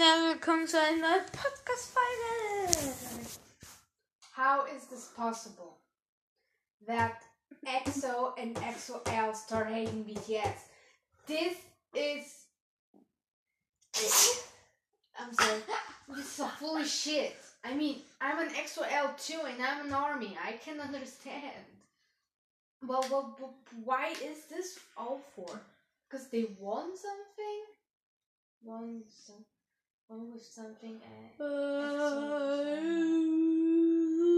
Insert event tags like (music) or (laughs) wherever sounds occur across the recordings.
Willkommen zu einer Podcast-Folge. How is this possible? That EXO and EXO-L start hating BTS. This is. I'm sorry. This is a fully shit. I mean, I'm an EXO-L too, and I'm an army. I can understand. Well, well, well why is this all for? Because they want something? Want some, want with something and.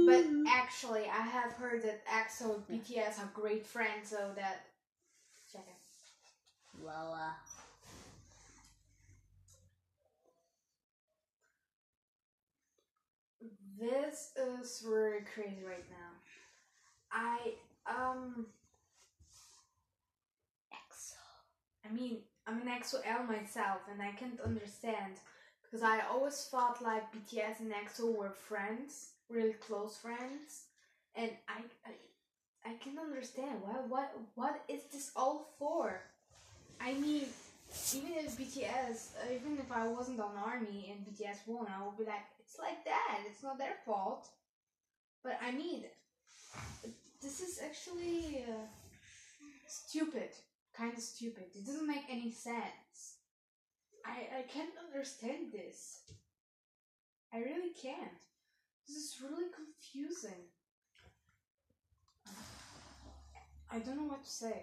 But actually, I have heard that EXO and BTS are great friends, so that. Check it. well, uh, This is really crazy right now. I, um. EXO. I mean, I'm an EXO-L myself, and I can't understand. Because I always thought like BTS and EXO were friends, really close friends. And I, I, I can understand why. What, what is this all for? I mean, even if BTS, uh, even if I wasn't on army and BTS won, I would be like, it's like that. It's not their fault. But I mean, this is actually uh, stupid. Kind of stupid. It doesn't make any sense. I I can't understand this. I really can't. This is really confusing. I don't know what to say.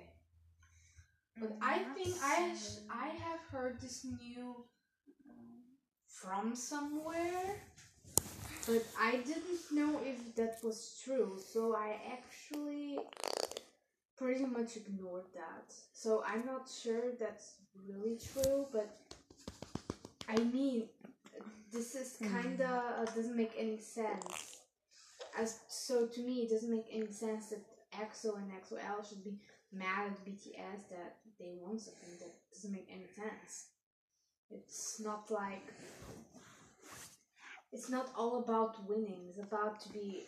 But mm, I think I sh- I have heard this new from somewhere, but I didn't know if that was true. So I actually pretty much ignored that. So I'm not sure that's really true, but I mean, this is kinda uh, doesn't make any sense. As so to me, it doesn't make any sense that EXO and EXO-L should be mad at BTS that they want something that doesn't make any sense. It's not like it's not all about winning. It's about to be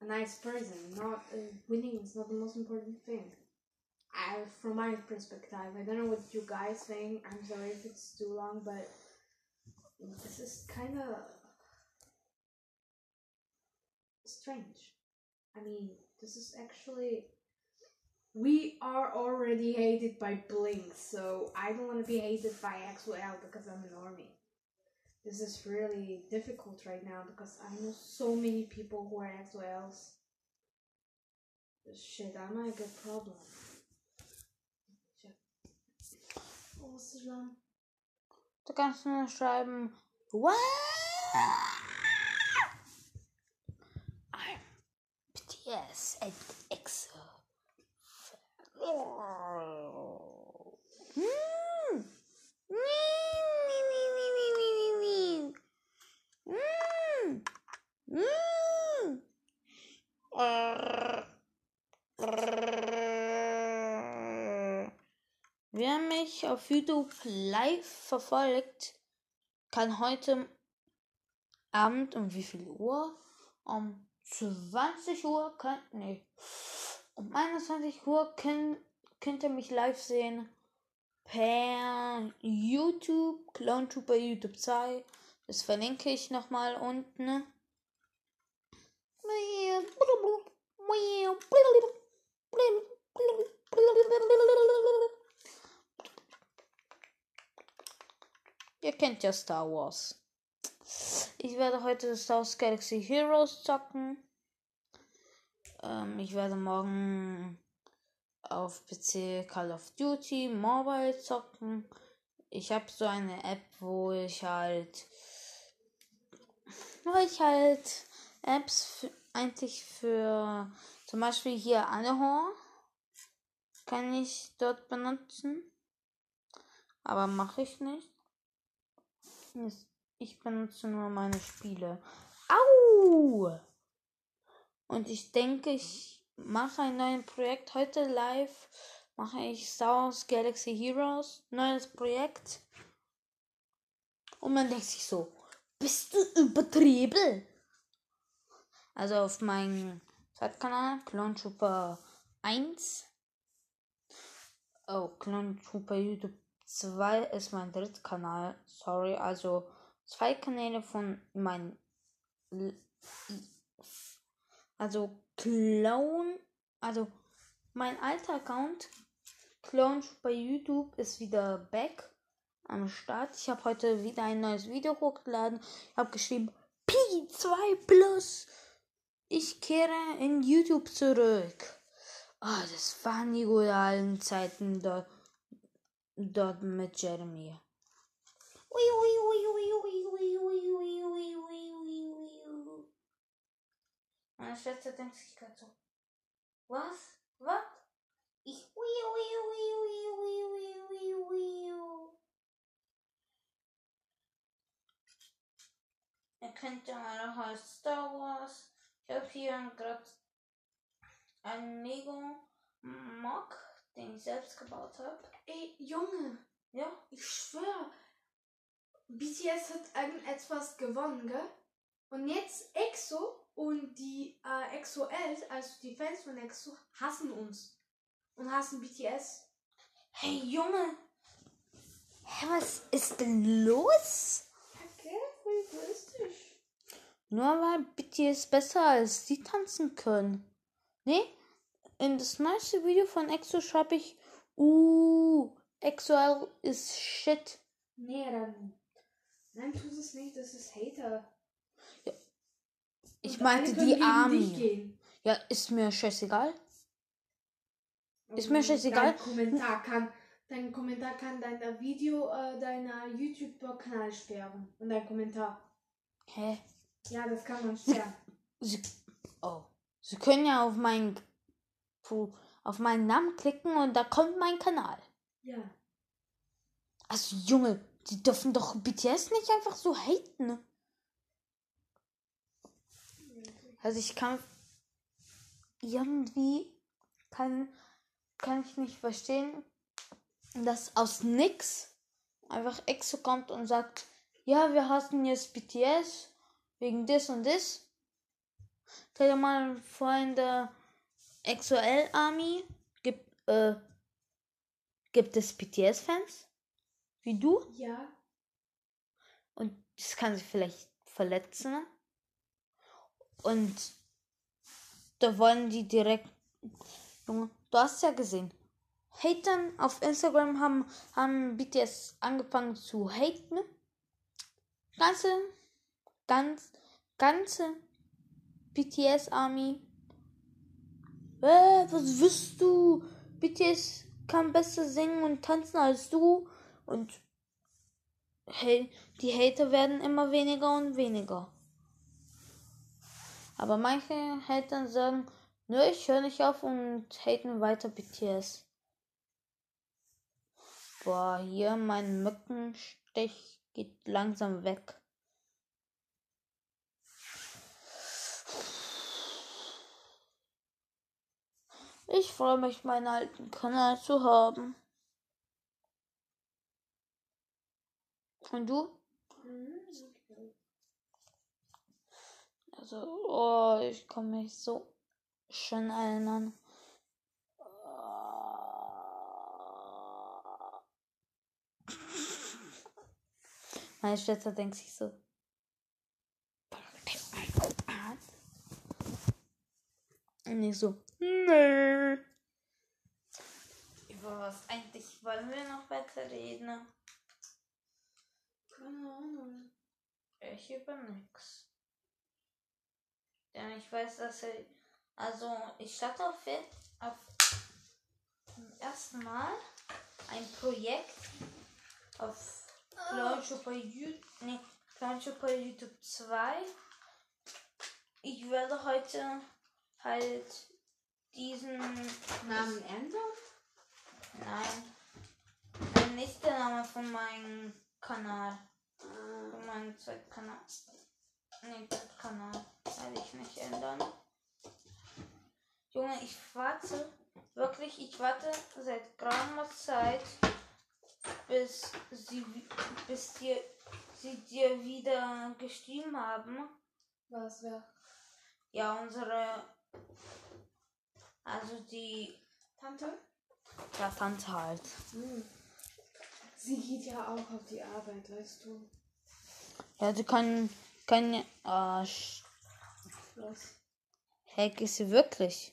a nice person. Not uh, winning is not the most important thing. I, from my perspective, I don't know what you guys think. I'm sorry if it's too long, but this is kind of strange. I mean, this is actually we are already hated by Blink, so I don't want to be hated by XOL because I'm an army. This is really difficult right now because I know so many people who are XOLs. Shit, I might get problem. Oh, was so lang? du kannst nur schreiben, what? I'm BTS and EXO. Mm. Mm. Mm. Wer mich auf YouTube live verfolgt, kann heute Abend um wie viel Uhr? Um 20 Uhr kann, nee, um 21 Uhr könnt, könnt ihr mich live sehen per YouTube, Clone Trooper YouTube 2. Das verlinke ich nochmal unten. Ihr kennt ja Star Wars. Ich werde heute Star Wars Galaxy Heroes zocken. Ähm, ich werde morgen auf PC Call of Duty Mobile zocken. Ich habe so eine App, wo ich halt, wo ich halt Apps eigentlich für zum Beispiel hier Anehor kann ich dort benutzen, aber mache ich nicht. Ich benutze nur meine Spiele. Au! Und ich denke, ich mache ein neues Projekt heute live. Mache ich Star Galaxy Heroes. Neues Projekt. Und man denkt sich so, bist du übertrieben? Also auf meinem Zweitkanal, Clone Trooper 1. Oh, Clone Trooper YouTube 2 ist mein dritter Kanal. Sorry, also zwei Kanäle von meinem. Also Clown. Also mein alter Account. Clown bei YouTube ist wieder back am Start. Ich habe heute wieder ein neues Video hochgeladen. Ich habe geschrieben P2 Plus. Ich kehre in YouTube zurück. Oh, das waren die guten Zeiten dort, dodmy Jeremiah. Meine Schwester denkt sich gerade so, was? Was? Ich Ihr kennt ja alle halt Star Wars. Ich habe hier gerade ein Lego Mock. Den ich selbst gebaut habe. Ey, Junge, Ja, ich schwör. BTS hat irgendetwas gewonnen, gell? Und jetzt EXO und die äh, EXO 11, also die Fans von EXO, hassen uns. Und hassen BTS. Hey Junge! Hä, was ist denn los? Okay, egoistisch. Nur weil BTS besser als die tanzen können. Nee, in das neueste Video von EXO schreibe ich, uh, EXO ist shit. Nee, dann. Nein, tu es nicht, das ist Hater. Ich Und meinte die gehen. Ja, ist mir scheißegal. Ist Und mir scheißegal. Dein Kommentar kann, dein Kommentar kann dein Video, äh, deiner YouTube-Kanal sperren. Und dein Kommentar. Hä? Ja, das kann man sperren. Sie, oh. Sie können ja auf meinen, auf meinen Namen klicken und da kommt mein Kanal. ja. Also Junge, die dürfen doch BTS nicht einfach so haten. Also ich kann irgendwie kann kann ich nicht verstehen, dass aus nix einfach EXO kommt und sagt, ja, wir hassen jetzt BTS wegen das und das. Stell dir mal der XOL Army gibt, äh, gibt es BTS-Fans wie du Ja. und das kann sie vielleicht verletzen. Und da wollen die direkt. Junge, du hast ja gesehen. Hatern auf Instagram haben, haben BTS angefangen zu haten. Ganze, ganz, ganze BTS Army. Äh, was wirst du? BTS kann besser singen und tanzen als du. Und hey, die Hater werden immer weniger und weniger. Aber manche Hater sagen, nö, ich höre nicht auf und haten weiter BTS. Boah, hier mein Mückenstich geht langsam weg. Ich freue mich, meinen alten Kanal zu haben. Und du? Also, oh, ich kann mich so schön erinnern. Meine Schwester denkt sich so. Und ich so, nö. Über was eigentlich wollen wir noch weiter reden? Keine Ahnung. Ich über nix. Denn ich weiß, dass er. Also, ich starte auf, auf zum ersten Mal ein Projekt auf Clown Shopper YouTube. Nee, Clown Shopper YouTube 2. Ich werde heute halt diesen. Namen ändern? Nein. Der nächste Name von meinem Kanal. Äh, Von meinem Zweitkanal. Nee, Kanal. Werde ich nicht ändern. Junge, ich warte. Wirklich, ich warte seit geraumer Zeit, bis sie bis dir, sie dir wieder geschrieben haben. was wer? Ja, unsere. Also die Tante? ja, Tante halt. Mhm. Sie geht ja auch auf die Arbeit, weißt du. Ja, sie kann, kann sch- Was? Heck ist sie wirklich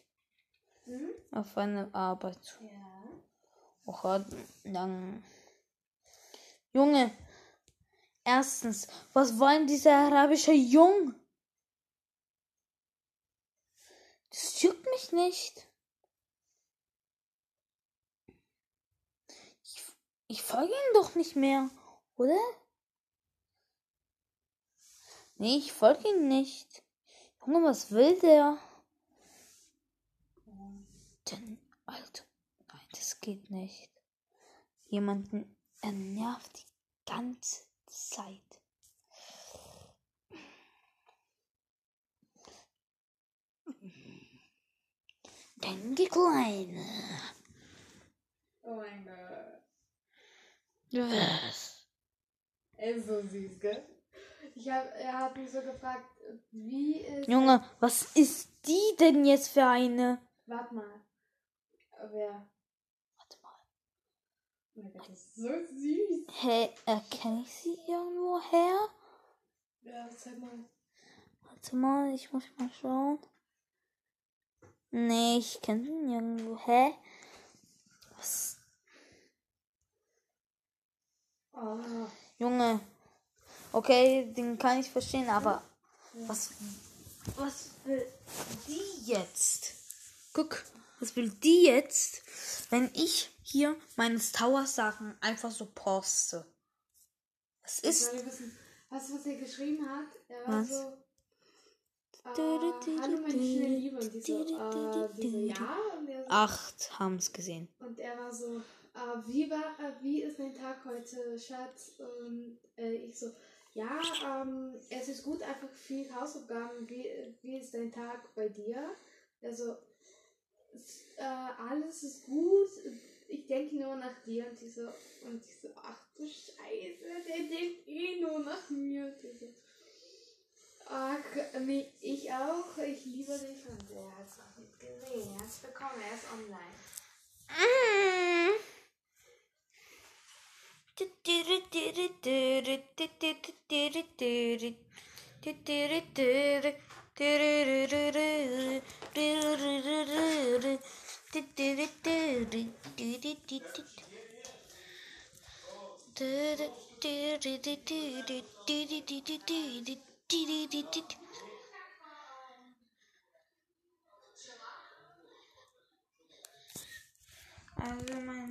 Hm? auf eine Arbeit. Ja. Och, dann. Junge, erstens, was wollen diese arabische Jung? Das juckt mich nicht. Ich, ich folge ihm doch nicht mehr, oder? Nee, ich folge ihm nicht. Junge, was will der? Denn, Alter, nein, das geht nicht. Jemanden, er nervt die ganze Zeit. Denke Kleine. Oh mein Gott. Was? Er ist so süß, gell? Ich hab, er hat mich so gefragt, wie ist. Junge, was ist die denn jetzt für eine? Warte mal. Wer? Warte mal. Oh mein Gott, das ist so süß. Hä, erkenne ich sie irgendwo her? Ja, zeig mal. Warte mal, ich muss mal schauen. Nee, ich kenne sie nirgendwo. Hä? Was? Oh. Junge. Okay, den kann ich verstehen, aber was, was will die jetzt? Guck, was will die jetzt, wenn ich hier meine Tower-Sachen einfach so poste? Was ist? du, was er geschrieben hat? Er war Was? so. Hallo meine schöne Liebe und die so, äh, die so ja und so, Acht haben es gesehen. und er war so äh, wie war äh, wie ist dein Tag heute Schatz und ich so ja ähm, es ist gut einfach viel Hausaufgaben wie, wie ist dein Tag bei dir also es, alles ist gut ich denke nur nach dir und die so und ich so ach du Scheiße der denkt eh nur nach mir und die so Ach, nee, ich auch. Ich liebe dich und er hat es noch nicht gesehen. Er es bekommen, er ist online. Also mein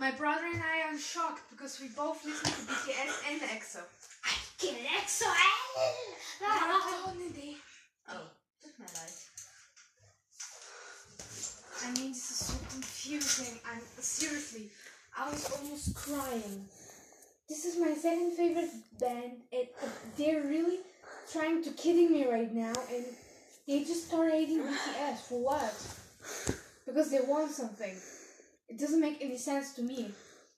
My brother and I are shocked because we both listen to BTS and EXO. I get EXO! I have no idea. Oh, tut mir leid. I mean this is so confusing. I'm seriously I was almost crying. this is my second favorite band, and they're really trying to kidding me right now, and they just start hating BTS for what? Because they want something. It doesn't make any sense to me.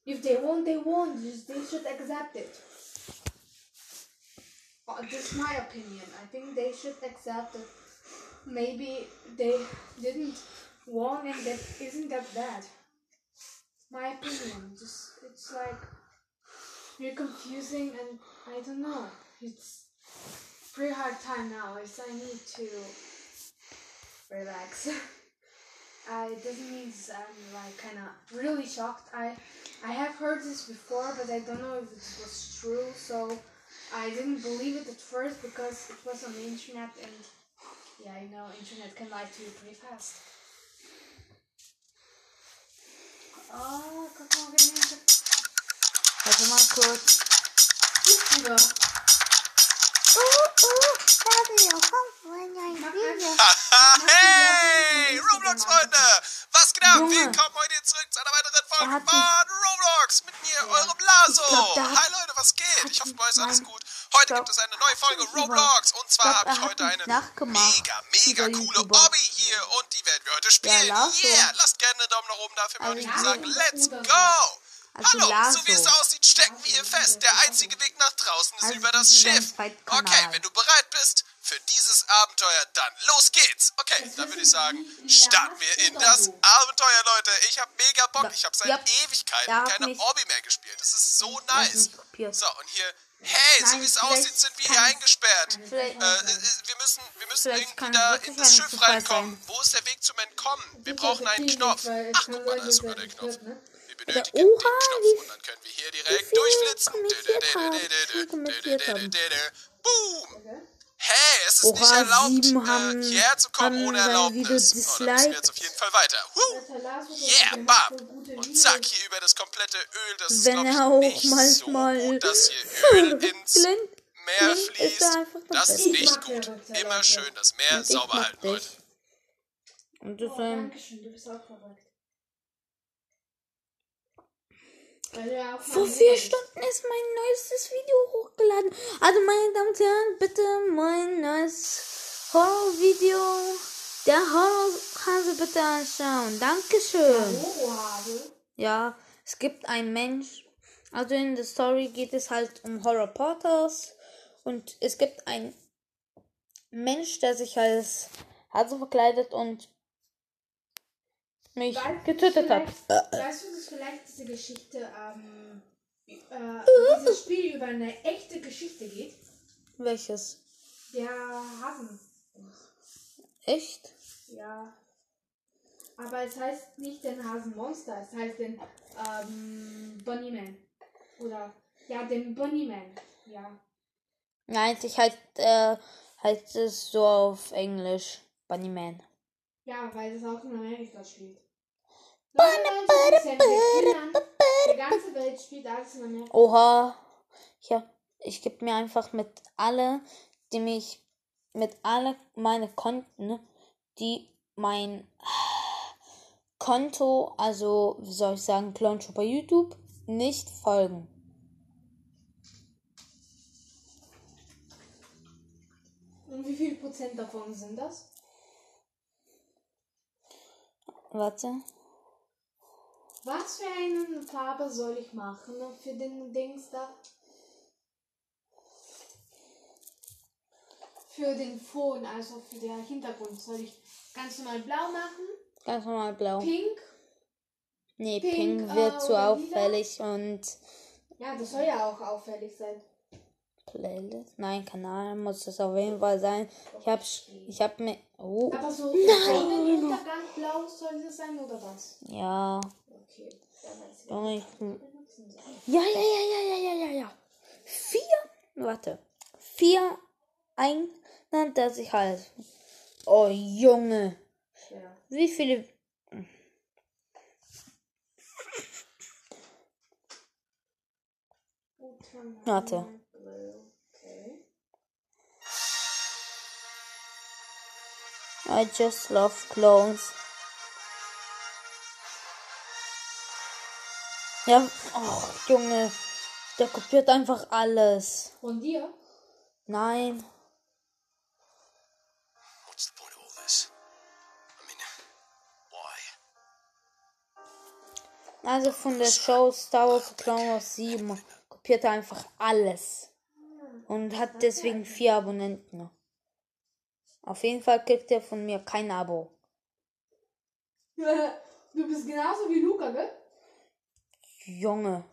If they want, they want. Just they should accept it. Uh, this is my opinion. I think they should accept it. Maybe they didn't want, and that isn't that bad. My opinion. Just it's like you're confusing, and I don't know. It's pretty hard time now. It's I need to relax. (laughs) it doesn't mean I'm like kind of really shocked. I I have heard this before, but I don't know if this was true. So I didn't believe it at first because it was on the internet, and yeah, I know internet can lie to you pretty fast. Oh, guck mal, wie wieder. hey, Roblox-Freunde! Was geht ab? Willkommen heute zurück zu einer weiteren Folge von Roblox mit mir, eurem Laso. Hi Leute, was geht? Ich hoffe, bei euch ist alles gut. Heute gibt es eine neue Folge. Roblox und zwar habe ich heute mich eine mega, mega coole. Obby hier und die werden wir heute spielen. Yeah, lasst gerne einen Daumen nach oben dafür Also und ich Laso sagen, let's go! Also Hallo, so wie es aussieht, stecken wir hier fest. Der einzige Weg nach draußen ist Also über das Schiff. Okay, wenn du bereit bist für dieses Abenteuer, dann los geht's. Okay, dann würde ich sagen, starten wir in das Abenteuer, Leute. Ich habe mega Bock. Ich habe seit. Ewigkeiten keine Obby mehr gespielt. Das ist so nice. So, und hier, hey, so wie es aussieht, sind wir hier es- eingesperrt. Vielleicht- Äh, äh, wir müssen, wir müssen irgendwie da in das Schiff reinkommen. sein. Wo ist der Weg zum Entkommen? Wir brauchen einen Knopf. Ach, guck mal, da ist sogar er der Knopf. ne? Wir benötigen den Knopf und dann können wir hier direkt durchflitzen. Boom! Hey, es ist Oha, nicht erlaubt, sieben äh, hierher zu kommen haben ohne Erlaubnis. Oh, da müssen wir jetzt auf jeden Fall weiter. Du Yeah, bam! Und zack, hier über das komplette Öl. Das ist, Wenn er auch nicht manchmal so gut, dass (laughs) hier Öl ins Meer ist fließt. einfach Das ist Ich nicht gut. Immer schön das Meer sauber halten, dich. Leute. Und das Oh, ist ein Dankeschön, du bist auch verrückt. Weil du ja auch Vor vier. Stunden ist mein neuestes Video hochgeladen. Also, meine Damen und Herren, bitte mein neues Horror-Video. Der Horrorhase bitte anschauen. Dankeschön. Horrorhase. Ja, es gibt einen Mensch. Also in der Story geht es halt um Horror Porters. Und es gibt einen Mensch, der sich als Hase verkleidet und mich Weißt getötet hat. vielleicht- Weißt du, dass vielleicht diese Geschichte, ähm, äh, dieses Spiel über eine echte Geschichte geht? Welches? Der Hasen. Echt? Ja. Aber es heißt nicht den Hasenmonster, es heißt den ähm, Bunnyman. Oder ja, den Bunnyman. Ja. Nein, ich halt, äh, heißt es so auf Englisch. Bunnyman. Ja, weil es auch in Amerika spielt. 99% der Kindern der ganze Welt spielt alles in Amerika. Oha. Ja, ich gebe mir einfach mit alle, die mich, mit alle meine Konten, die mein Konto, also, wie soll ich sagen, Clownshop bei YouTube, nicht folgen. Und wie viel Prozent davon sind das? Warte. Was für eine Farbe soll ich machen für den Dings da? Für den Phone, also für den Hintergrund. Soll ich ganz normal blau machen? Ganz normal blau. Pink? Nee, Pink, Pink äh, wird zu oder lila? auffällig und Ja, das soll ja auch auffällig sein. Playlist. Nein, Kanal muss es auf jeden Fall sein. Ich hab, ich hab mir, oh, Aber so Sonnenuntergang blau soll das sein oder was? ja. Okay, dann weiß ich. Junge, ich. Ja, ja, ja, ja, ja, ja, ja, ja. Vier, warte. Vier, ein, dann das ich halt. Oh, Junge. Ja. Wie viele. Warte. Okay. I just love clones. Ja, oh, Junge. Der kopiert einfach alles. Von dir? Nein. What's the point of all this? I mean, why? Also von der Show Star Wars Clone Wars 7 kopiert er einfach alles. Und hat deswegen vier Abonnenten. Auf jeden Fall kriegt er von mir kein Abo. (laughs) Du bist genauso wie Luca, gell? Junge.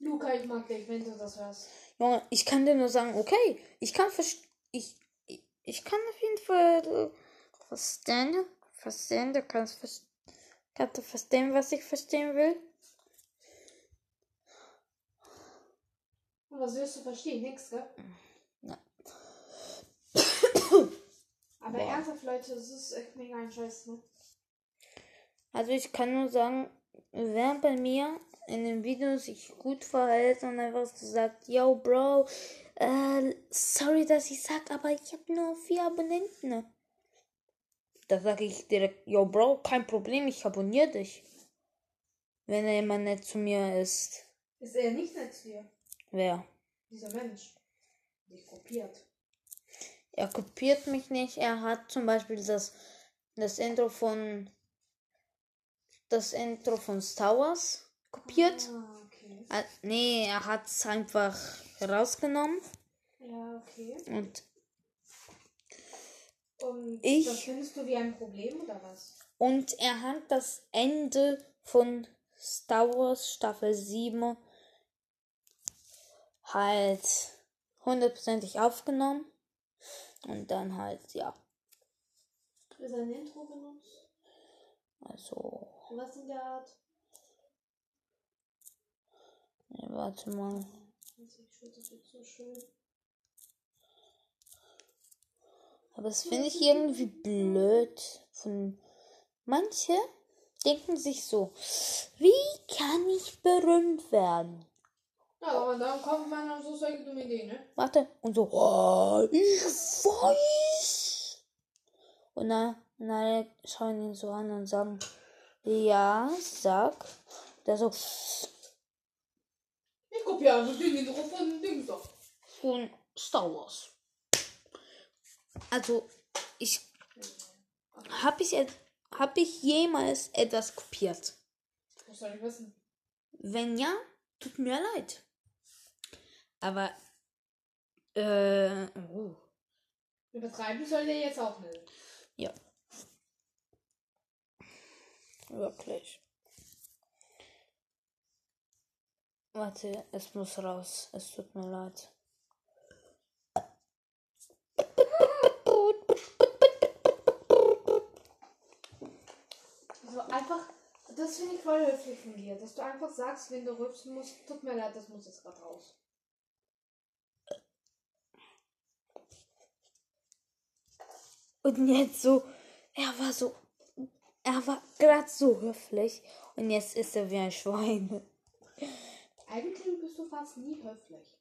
Luca, ich mag dich, wenn du das hörst. Junge, ich kann dir nur sagen, okay, ich kann ich, ich, ich kann auf jeden Fall äh, verstehen, verstehen, du kannst vers kannst du verstehen, was ich verstehen will? Und was wirst du verstehen? Nix, gell? Ja. Aber ernsthaft, Leute, das ist echt mega ein Scheiß, ne? Also ich kann nur sagen, wer bei mir in den Videos sich gut verhält und einfach so sagt, yo Bro, äh, sorry, dass ich sag, aber ich habe nur vier Abonnenten. Da sage ich direkt, yo Bro, kein Problem, ich abonniere dich. Wenn er immer nett zu mir ist. Ist er nicht nett zu dir? Wer? Dieser Mensch. Dich kopiert. Er kopiert mich nicht. Er hat zum Beispiel das, das Intro von das Intro von Star Wars kopiert. Ah, okay. Ah, nee, er hat es einfach rausgenommen Ja, okay. und Und Ich- das findest du wie ein Problem oder was? und er hat das Ende von Star Wars Staffel 7 halt hundertprozentig aufgenommen und dann halt ja, Ist ein Intro benutzt? also Was in der Art? nee, warte mal. Also das jetzt so schön. Aber das finde ich irgendwie blöd. Von manche denken sich so, wie kann ich berühmt werden? Ja, aber dann kommt man auf so solche dumme Ideen, ne? Warte. Und so, oh, ich weiß. Und dann, alle schauen ihn so an und sagen, ja, sag. Der so, Ich kopiere also den Intro von Dings doch. von Star Wars. Also, ich, habe ich, hab ich jemals etwas kopiert? Was soll ich wissen? Wenn ja, tut mir leid. Aber, äh, oh, Übertreiben soll der jetzt auch nicht. ja. Wirklich. Warte, es muss raus. Es tut mir leid. Also einfach, das finde ich voll höflich von dir, dass du einfach sagst, wenn du rülpsen musst, tut mir leid, das muss jetzt gerade raus. Und jetzt so, er war so, er war gerade so höflich. Und jetzt ist er wie ein Schwein. Eigentlich bist du fast nie höflich.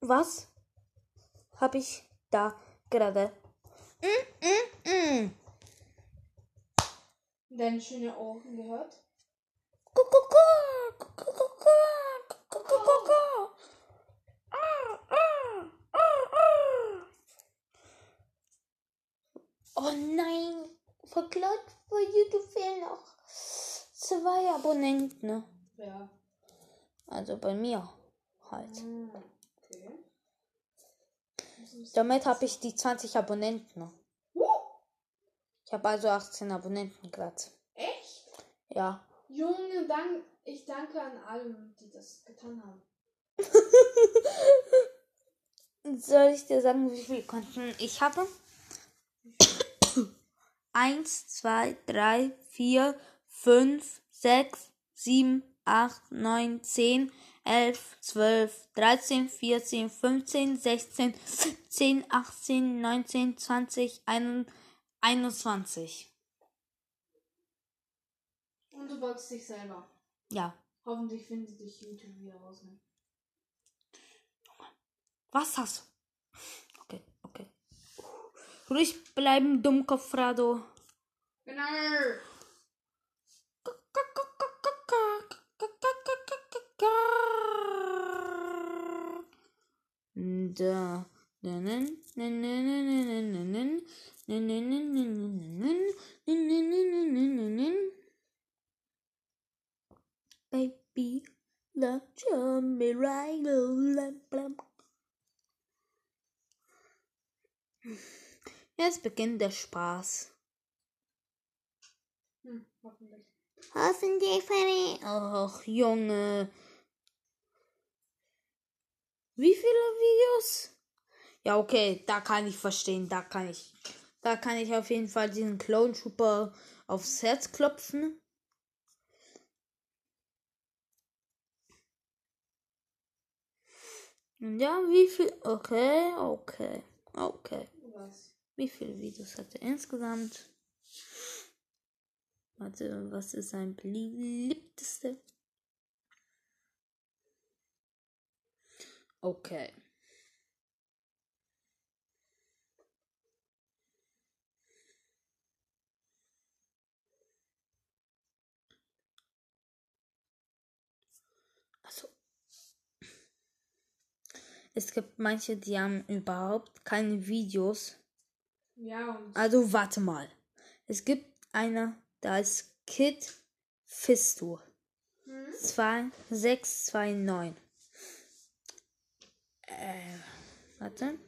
Was habe ich da gerade? Mm, mm, mm. Deine schöne Ohren gehört? Kuckuck, kuckuck, kuckuck. Ah, ah, ah, ah. Oh nein, verklagt für YouTube fehlen noch zwei Abonnenten. ne? Ja. Also bei mir halt. Hm, okay. Damit habe ich die 20 Abonnenten. ne? Ich habe also 18 Abonnenten gerade. echt? Ja. Junge, dank, ich danke an allen, die das getan haben. (laughs) Soll ich dir sagen, wie viele Konten ich habe? 1, 2, 3, 4, 5, 6, 7, 8, 9, 10, 11, 12, 13, 14, 15, 16, 17, 18, 19, 20, 21. Und du wolltest dich selber. Ja. Hoffentlich findet dich YouTube wieder raus. Ne? Was hast du? Ruhig bleiben, Dummkopf Rado. Genau. Da. Baby, love your miracle. Jetzt beginnt der Spaß. Hm, hoffentlich. Hoffentlich, Fanny. Och, Junge. Wie viele Videos? Ja, okay, da kann ich verstehen. Da kann ich. Da kann ich auf jeden Fall diesen Clone Trooper aufs Herz klopfen. Und Ja, wie viel? Okay, okay, okay. Was? Wie viele Videos hat er insgesamt? Warte, was ist sein beliebteste? Okay. Also. Es gibt manche, die haben überhaupt keine Videos. Ja, und Also warte mal. Es gibt einer, da ist Kid Fisto. 2629. Äh, warte.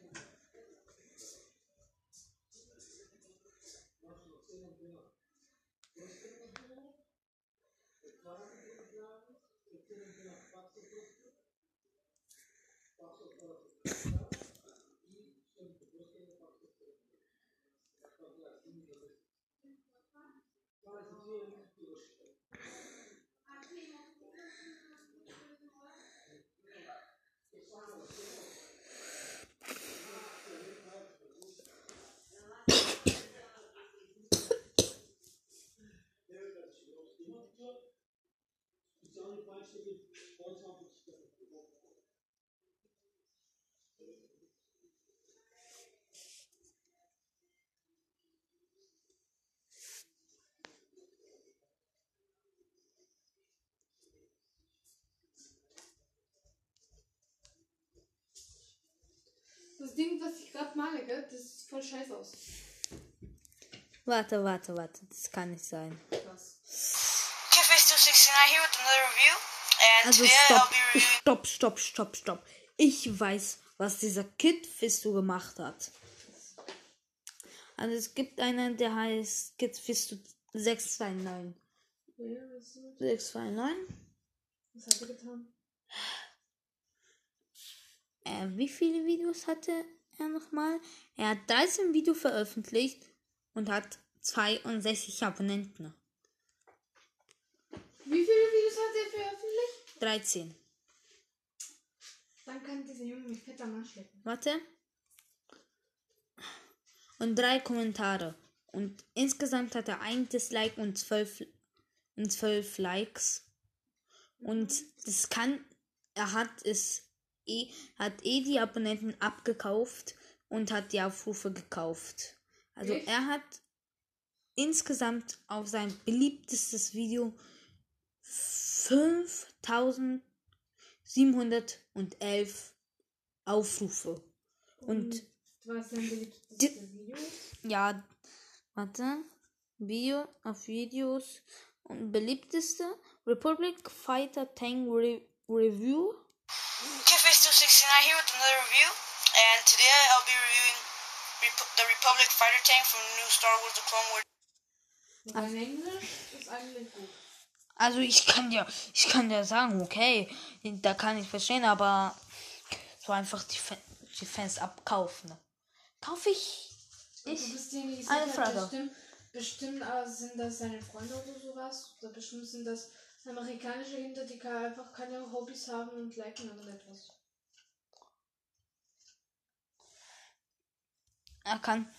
Das Ding, was ich gerade male, gell, das sieht voll scheiße aus. Warte, warte, warte. Das kann nicht sein. Krass. Kifisto69 here with another review. And Also stopp, stopp, stopp, stopp, stopp. Ich weiß, was dieser Kid Fisto gemacht hat. Also es gibt einen, der heißt Kid Fisto 629. Ja, was, 629. was hat er getan? Äh, wie viele Videos hatte er nochmal? Er hat 13 Videos veröffentlicht und hat 62 Abonnenten. Wie viele Videos hat er veröffentlicht? 13. Dann kann dieser Junge mich fett am Arsch lecken. Warte. Und drei Kommentare. Und insgesamt hat er ein Dislike und zwölf, und zwölf Likes. Und das kann, er hat es eh, hat eh die Abonnenten abgekauft und hat die Aufrufe gekauft. Also Echt? er hat insgesamt auf sein beliebtestes Video 5711 Aufrufe. Und Was beliebtestes Die- Video? ja, warte. Video auf Videos und beliebteste Republic Fighter Tank Re Review. Kifisto69 here with another review. And today I'll be reviewing Rep- the Republic Fighter Tank from the new Star Wars The Clone Wars. Sein Englisch ist eigentlich gut. Also ich kann ja, ich kann ja sagen, okay, da kann ich verstehen, aber so einfach die, Fa die Fans abkaufen. Kaufe ich? Ich? Eine Frage. bestimmt, bestimmt äh, sind das seine Freunde oder sowas. Oder bestimmt sind das amerikanische Kinder, die kann, einfach keine Hobbys haben und liken irgendetwas. Er kann,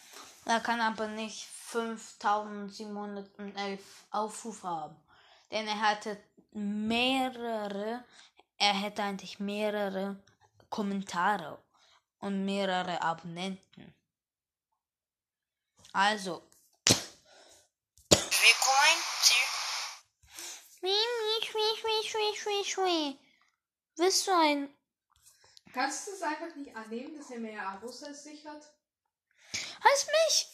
er kann aber nicht 5711 Aufrufe haben. Denn er hatte mehrere, er hätte eigentlich mehrere Kommentare und mehrere Abonnenten. Also, Vehicle line, see Schwie, schwie, schwie, schwie, schwie, schwie. Willst du ein, Kannst du es einfach nicht annehmen, dass er mehr Abos als dich hat? Heißt mich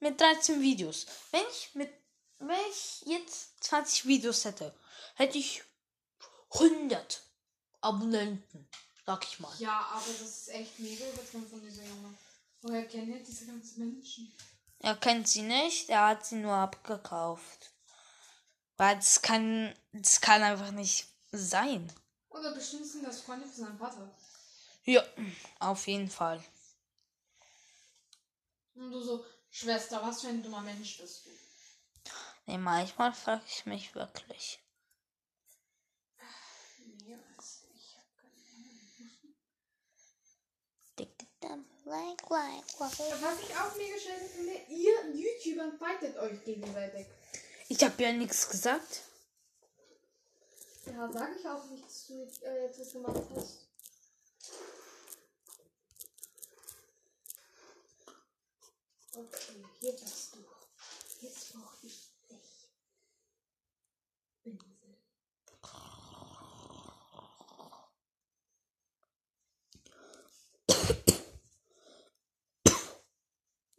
mit 13 Videos. Wenn ich mit wenn ich jetzt 20 Videos hätte, hätte ich 100 Abonnenten, sag ich mal. Ja, aber das ist echt mega übertrieben von dieser Junge. Woher kennt ihr diese ganzen Menschen? Er kennt sie nicht, er hat sie nur abgekauft. Weil das kann, das kann einfach nicht sein. Oder bestimmt sind das Freunde von seinem Vater. Ja, auf jeden Fall. Und du so, Schwester, was für ein dummer Mensch bist du? Nee, manchmal frage ich mich wirklich. Keine Like, like, Was ich auch mega schön finde, ihr YouTubern fightet euch gegenseitig. Ich habe ja nichts gesagt. Ja, sag ich auch nicht, dass du äh, jetzt was gemacht hast. Okay, hier bist du. Jetzt brauche ich dich. Pinsel.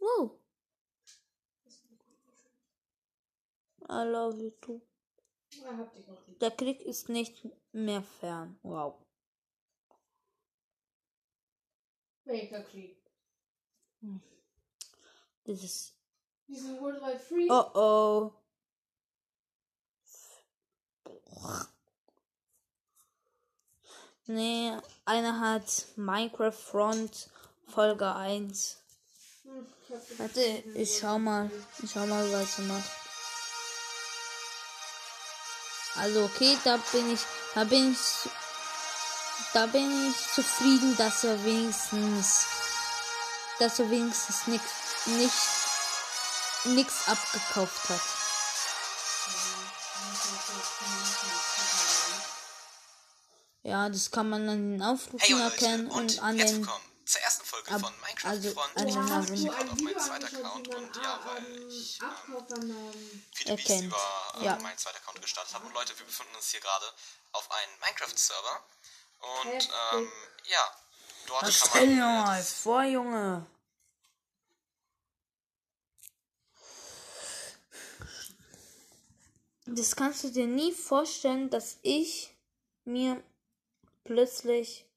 Wow. I love you too. Der Krieg ist nicht mehr fern. Wow. Welcher Krieg? Das ist. Diesen Worldwide Free? Oh oh. Nee, einer hat Minecraft Front Folge 1. Hm, ich Warte, ich schau mal. Ich schau mal, was er macht. Also okay, da bin ich, da bin ich, da bin ich zufrieden, dass er wenigstens, dass er wenigstens nix, nicht, nix abgekauft hat. Ja, das kann man an den Aufrufen Hey erkennen und und an den, zur ersten Folge Ab- von Minecraft also Front. an Ich Namen. du gerade auf meinen zweiten Account man und ja, weil ich ähm, viele Beats über äh, Ja. meinen zweiten Account gestartet habe. Und Leute, wir befinden uns hier gerade auf einem Minecraft-Server. Und ähm, ja, dort Was kann stell dir man... mal vor, Junge. Das kannst du dir nie vorstellen, dass ich mir plötzlich.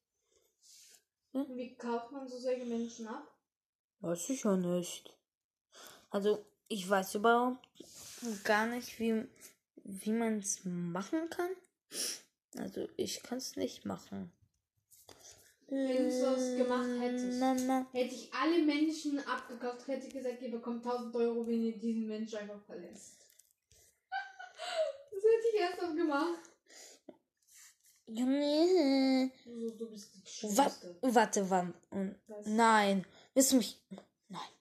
Wie kauft man so solche Menschen ab? Weiß ich ja nicht. Also, ich weiß überhaupt gar nicht, wie, wie man es machen kann. Also, ich kann es nicht machen. Wenn du es gemacht hättest. Na, na. Hätte ich alle Menschen abgekauft, hätte ich gesagt, ihr bekommt 1000 Euro, wenn ihr diesen Menschen einfach verlässt. (laughs) das hätte ich erst noch gemacht. Junge. So, du bist die Wa warte, wann? Was? nein. Willst du mich. Nein.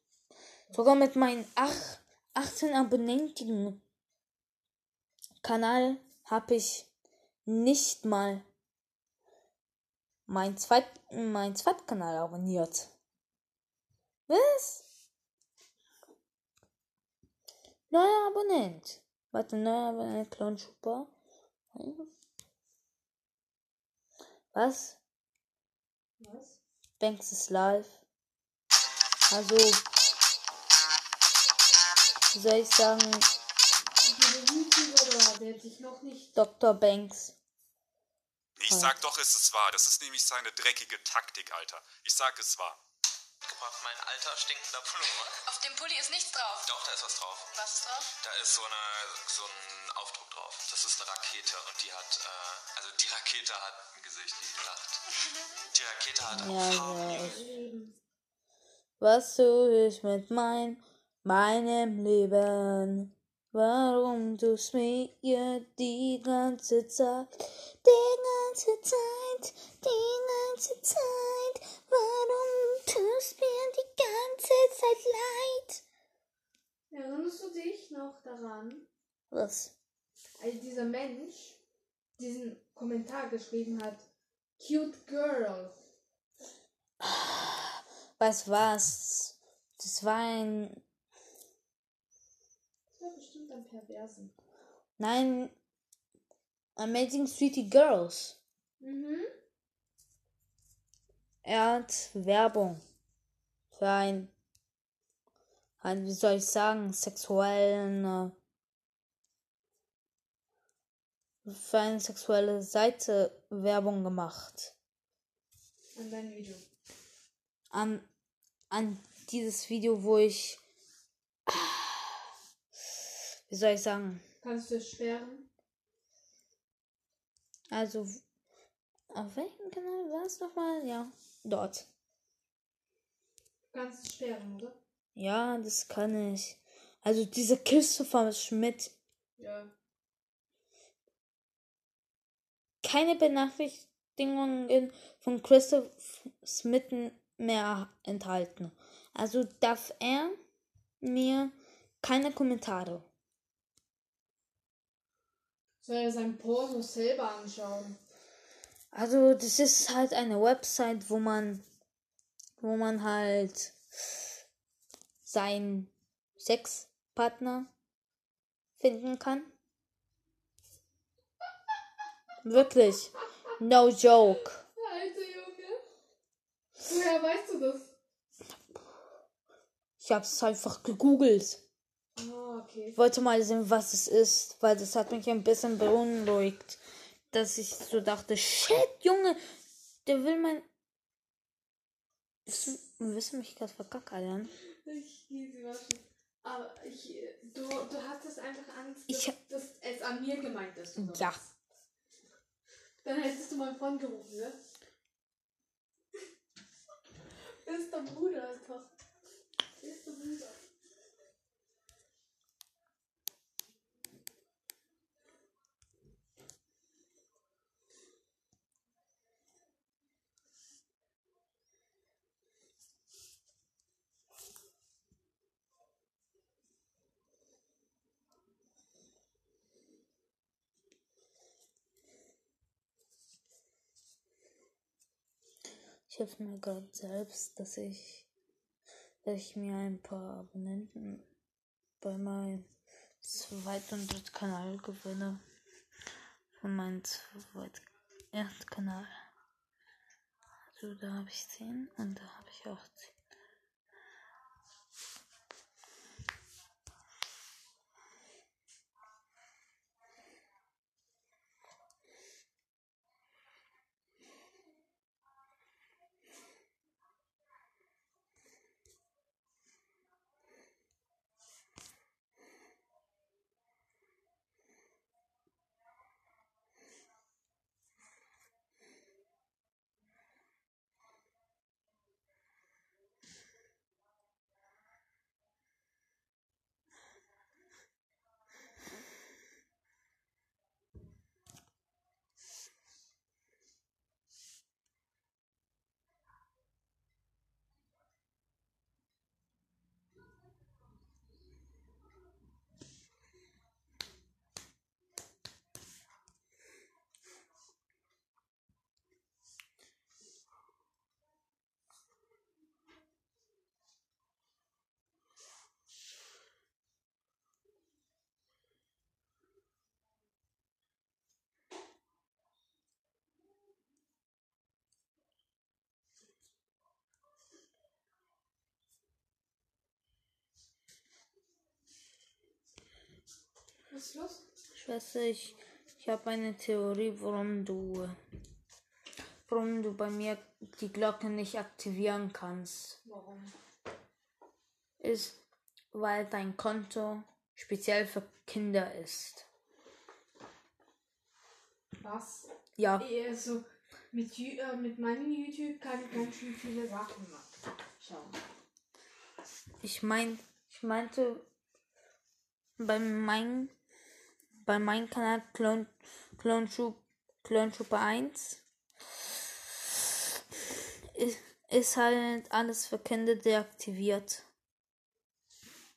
Sogar mit meinem ach, 18 abonnentigen Kanal habe ich nicht mal mein zweit mein Zweitkanal abonniert. Was? Neuer Abonnent. Warte, neuer Abonnent, Clown Super. Was? Was? Banks ist live. Also, wie soll ich sagen, Diese YouTuber da, der hat sich noch nicht. Dr. Banks. Ich sag doch, es ist wahr. Das ist nämlich seine dreckige Taktik, Alter. Ich sag es wahr. Gebracht, mein alter stinkender Pullover. Auf dem Pulli ist nichts drauf. Doch, da ist was drauf. Was ist drauf? Da ist so, eine, so ein Aufdruck drauf. Das ist eine Rakete und die hat, äh, also die Rakete hat ein Gesicht, die lacht. Die Rakete hat auch Ja, Farben. was tue ich mit mein, meinem Leben? Warum tust mir die ganze Zeit, die ganze Zeit, die ganze Zeit? Warum tust mir die ganze Zeit leid? Erinnerst du dich noch daran, Was? als dieser Mensch diesen Kommentar geschrieben hat? Cute Girl. Was war's? Das war ein, Das war bestimmt ein Perversen. nein, Amazing Sweetie Girls. Mhm. Er hat Werbung für ein, ein wie soll ich sagen, sexuellen, äh, für eine sexuelle Seite Werbung gemacht. An dein Video. An, an dieses Video, wo ich, wie soll ich sagen, Kannst du es sperren? also, auf welchem Kanal war es nochmal? Ja, dort. Kannst sperren, oder? Ja, das kann ich. Also diese Christopher Schmidt, Ja. keine Benachrichtigungen von Christopher Smith mehr enthalten. Also darf er mir keine Kommentare. Soll er sein Porno selber anschauen? Also das ist halt eine Website, wo man, wo man halt seinen Sexpartner finden kann. Wirklich. No joke. Alter Junge. Woher weißt du das? Ich hab's einfach gegoogelt. Ah, okay. Ich wollte mal sehen, was es ist, weil das hat mich ein bisschen beunruhigt, dass ich so dachte, shit, Junge, der will mein... Willst du mich gerade verkackern? Ich sie waschen. Aber ich, du, du hattest einfach Angst, dass, Ich dass es an mir gemeint ist. oder Ja. Dann hättest du meinen Freund gerufen, ne? (laughs) ist der Bruder. Ist der Bruder. Helfe mir gerade selbst, dass ich, dass ich mir ein paar Abonnenten bei meinem Zweit- und Drittkanal gewinne. Von meinem Zweit- Erstkanal. Also da habe ich 10 und da habe ich auch 10. Was ist los? Schwester, ich, ich habe eine Theorie, warum du, warum du bei mir die Glocke nicht aktivieren kannst. Warum? Ist, weil dein Konto speziell für Kinder ist. Was? Ja, Also, mit, äh, mit meinem YouTube kann ich ganz schön viele Sachen machen. Schauen. ich mein, ich meinte, bei meinem, bei meinem Kanal Clone, Clone, Troop, Clone Trooper 1 ist, ist halt alles für Kinder deaktiviert.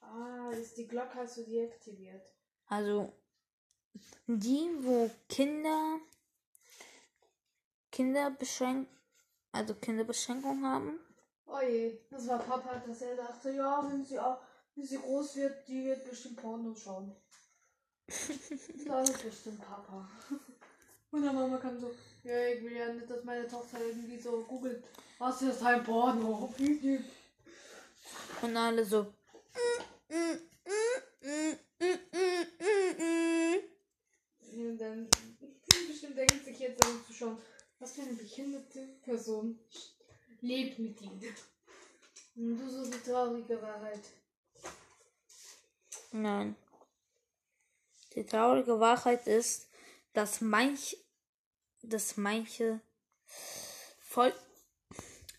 Ah, ist die Glocke hast du deaktiviert. Also die, wo Kinder Kinderbeschränk also Kinderbeschränkung haben. Oh je, das war Papa, dass er dachte, ja, wenn sie, auch, wenn sie groß wird, die wird bestimmt Porno schauen. Das ist bestimmt Papa. Und dann Mama kam so, ja, ich will ja nicht, dass meine Tochter irgendwie so googelt, was ist ein Porno auf YouTube. Und alle so. Und dann bestimmt denkt sich jetzt aber zu schauen, was für eine behinderte Person lebt mit ihm. Und du so die traurige Wahrheit. Nein. Die traurige Wahrheit ist, dass manch, dass manche voll,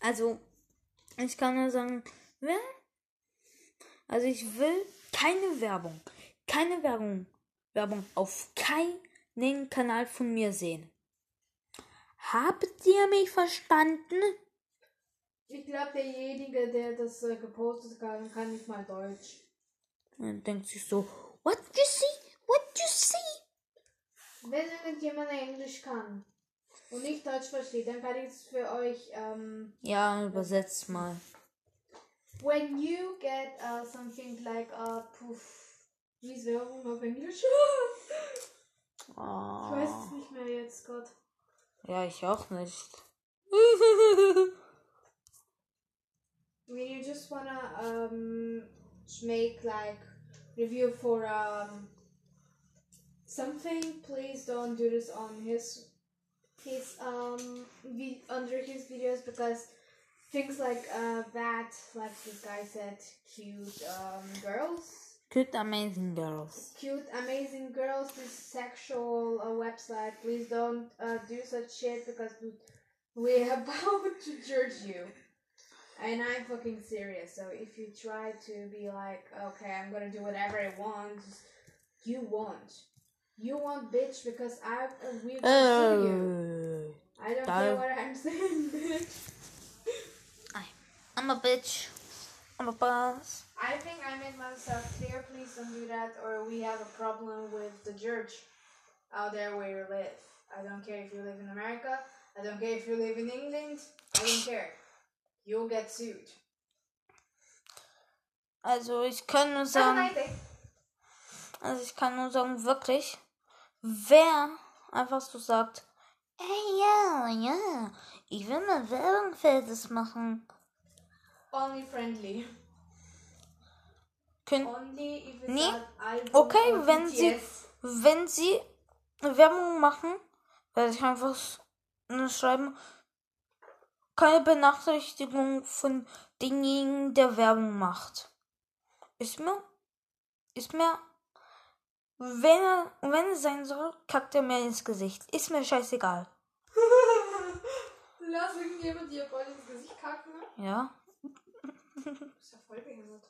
also ich kann nur sagen, wer? Also ich will keine Werbung, keine Werbung, Werbung auf keinen Kanal von mir sehen. Habt ihr mich verstanden? Ich glaube, derjenige, der das äh, gepostet hat, kann nicht mal Deutsch. Und dann denkt sich so, what you see, Wenn irgendjemand Englisch kann und nicht Deutsch versteht, dann kann ich es für euch. Ähm, Ja, übersetzt mal. when you get uh, something like a poof. Wie ist Werbung auf Englisch? (laughs) ich weiß es Oh. nicht mehr jetzt, Gott. Ja, ich auch nicht. When you just wanna um make like review for um something, please don't do this on his his um vi- under his videos because things like uh that, like this guy said, cute um girls, Good Amazing Girls. cute amazing girls, this sexual uh, website. Please don't uh, do such shit because we- we're (laughs) about to judge you. And I'm fucking serious. So if you try to be like, okay, I'm gonna do whatever I want, you won't. You won't, bitch, because I uh, we pursue you. I don't Duh. care what I'm saying, (laughs) bitch. I'm a bitch. I'm a boss. I think I made myself clear. Please don't do that, or we have a problem with the church out there where you live. I don't care if you live in America. I don't care if you live in England. I don't care. You'll get sued. Also ich kann nur Have sagen, also ich kann nur sagen, wirklich, wer einfach so sagt, ey ja, ja, ich will mal Werbung für das machen. Only friendly. Könnt, Only Nee. Okay, wenn sie- wenn sie Werbung machen, werde ich einfach nur schreiben, keine Benachrichtigung von demjenigen, der Werbung macht. Ist mir, ist mir, wenn er, wenn es sein soll, kackt er mir ins Gesicht. Ist mir scheißegal. (laughs) Lass irgendjemand dir voll ins Gesicht kacken. Ja. Ist ja voll behindert.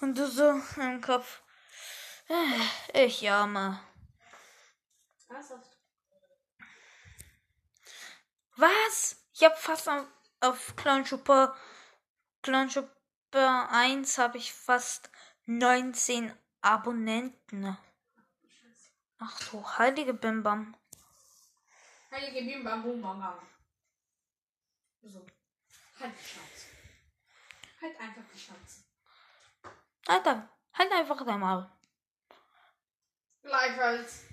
Und du so im Kopf. Ich jammer. Ernsthaft. Was? Ich hab fast auf, auf Clown Trooper, Clown Trooper 1 habe ich fast 19 Abonnenten. Ach du heilige Bimbam. Heilige Bim Bam Bum Bam Bam. So. Halt die Schnauze. Halt einfach die Schnauze. Alter, halt einfach dein Maul. Gleichfalls.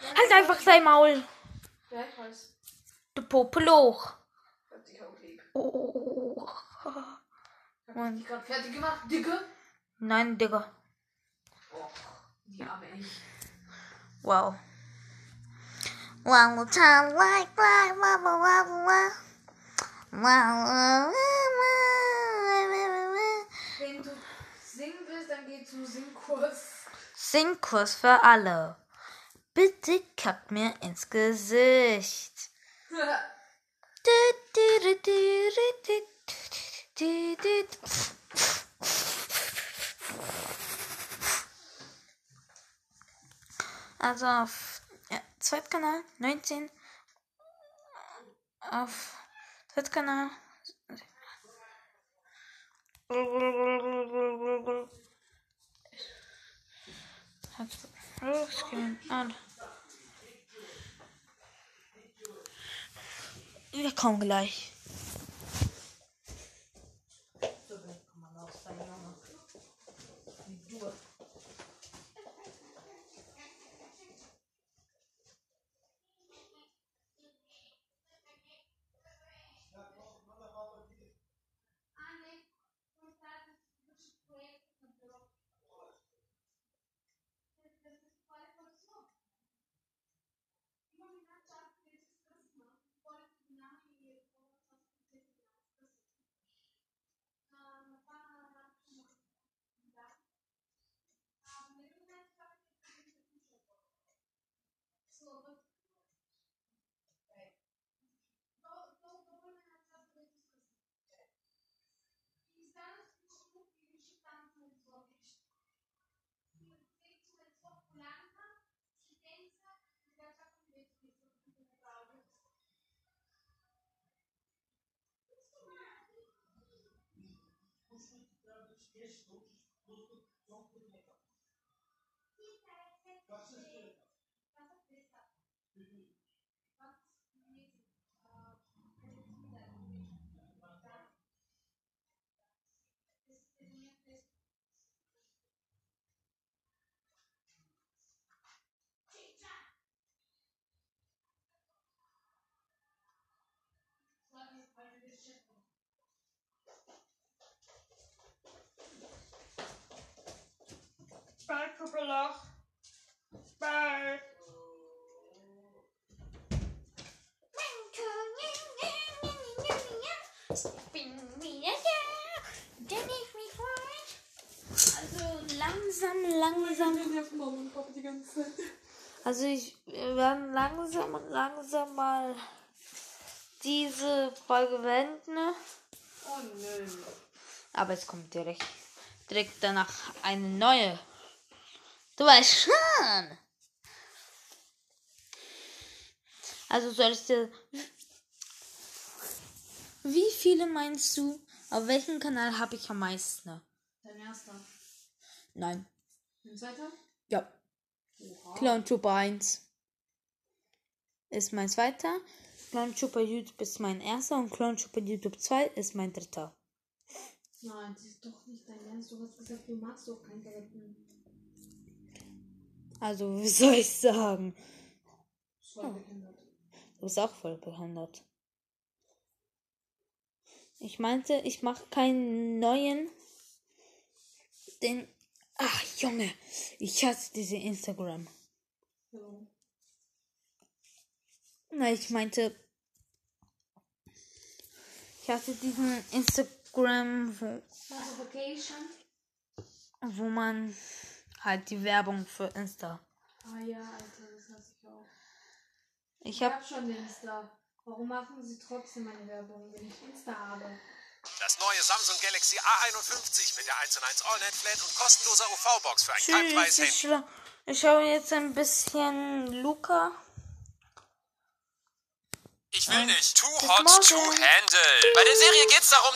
Halt einfach dein Maul. Gleichfalls. Du Popeloch. Hab dich auch lieb. Oh. Hab dich gerade fertig gemacht, Dicke. Nein, Digga. Och, die arme ich. Wow. Wow, time like that. Wow, wow, wow, wow. Wow. Wenn du singen willst, dann geh zum Singkurs. Singkurs für alle. Bitte kackt mir ins Gesicht. (laughs) Du, du, du, du, du, du, du, du. Also auf ja, Zweitkanal 19. Auf. An. Wir kommen gleich. Gracias. Bye, Kuppelach. Bye. Also langsam, langsam. Also ich wir werden langsam und langsam mal diese Folge beenden. ne? Oh nö. Aber es kommt direkt, direkt danach eine neue. Du weißt schon. Also sollst du. Wie viele meinst du? Auf welchem Kanal habe ich am meisten? Dein erster. Nein. Dein zweiter? Ja. Oha. Clown Trooper 1 ist mein zweiter. Clown Trooper YouTube ist mein erster und Clown Trooper YouTube 2 ist mein dritter. Nein, das ist doch nicht dein Ernst. Du hast gesagt, du magst doch keinen Gärten. Also, (laughs) wie soll ich sagen? Du bist auch voll behindert. Ich meinte, ich mache keinen neuen. Den. Ach, Junge. Ich hasse diese Instagram. So. Na, ich meinte. Ich hatte diesen Instagram, wo, wo man halt die Werbung für Insta. Ah ja, Alter, das hasse ich auch. Ich Ich hab. hab schon Insta. Warum machen sie trotzdem meine Werbung, wenn ich Insta habe? Das neue Samsung Galaxy A51 mit der 1 und 1 AllNet Flat und kostenloser UV-Box für ein keimfreies Tschüss. Ich, Handy. schla- ich schaue jetzt ein bisschen Luca. Ich will nicht. Too hot to handle. Bei der Serie geht's darum,